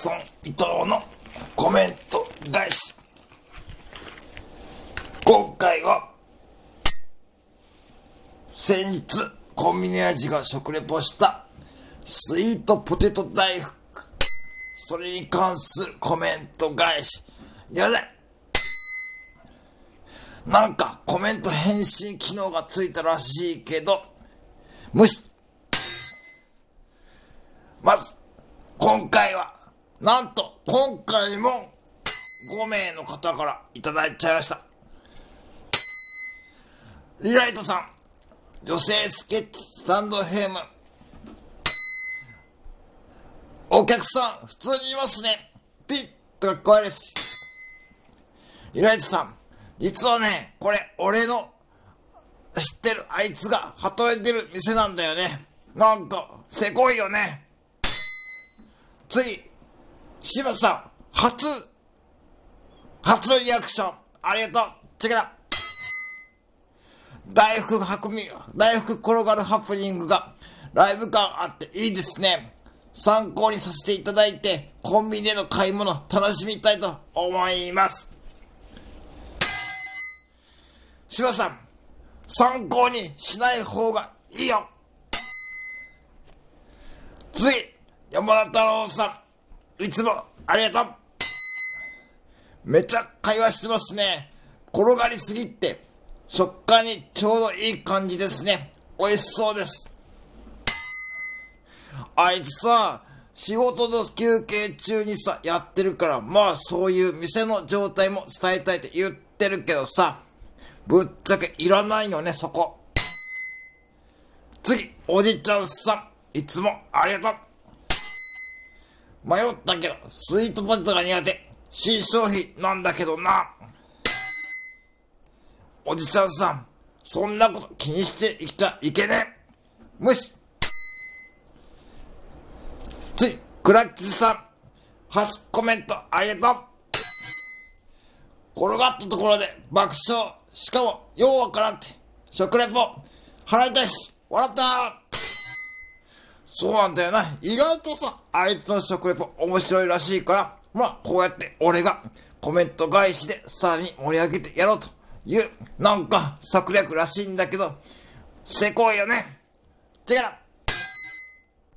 ソン伊藤のコメント返し。今回は先日コンビニ味が食レポしたスイートポテト大福。それに関するコメント返し。やれ。なんかコメント返信機能がついたらしいけど無視。まず今回はなんと今回も5名の方からいただいちゃいました。リライトさん女性スケッチスタンドヘム。お客さん普通にいますね。ピッとかっこ悪いです。リライトさん実はねこれ俺の知ってるあいつが働いてる店なんだよね。なんかせこいよね。次柴田さん初初リアクション。ありがとう。チェケラ大福運み大福転がるハプニングがライブ感あっていいですね。参考にさせていただいてコンビニでの買い物楽しみたいと思います。柴さん参考にしない方がいいよ。次山田太郎さん。いつもありがとう。めちゃ会話してますね。転がりすぎって食感にちょうどいい感じですね。美味しそうです。あいつさ仕事の休憩中にさやってるからまあそういう店の状態も伝えたいって言ってるけどさぶっちゃけいらないよねそこ。次おじちゃんさん。いつもありがとう。迷ったけど、スイートポテトが苦手。新商品なんだけどな。おじちゃんさん、そんなこと気にしていきちゃいけねえ。無視。次、クラッチさん、初コメントありがとう。転がったところで爆笑。しかも、ようわからんって。食レポ、払いたいし、笑ったそうなんだよな。意外とさ、あいつの食レポ面白いらしいから、まあ、こうやって俺がコメント返しでさらに盛り上げてやろうという、なんか策略らしいんだけど、せこいよね。違う